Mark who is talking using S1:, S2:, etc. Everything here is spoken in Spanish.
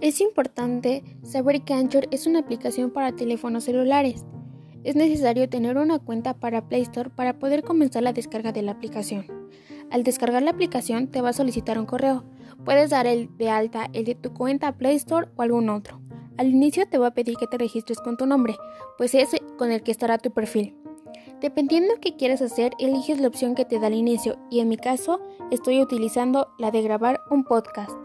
S1: Es importante saber que Anchor es una aplicación para teléfonos celulares. Es necesario tener una cuenta para Play Store para poder comenzar la descarga de la aplicación. Al descargar la aplicación te va a solicitar un correo. Puedes dar el de alta el de tu cuenta Play Store o algún otro. Al inicio te va a pedir que te registres con tu nombre, pues es con el que estará tu perfil. Dependiendo de qué quieras hacer, eliges la opción que te da al inicio y en mi caso estoy utilizando la de grabar un podcast.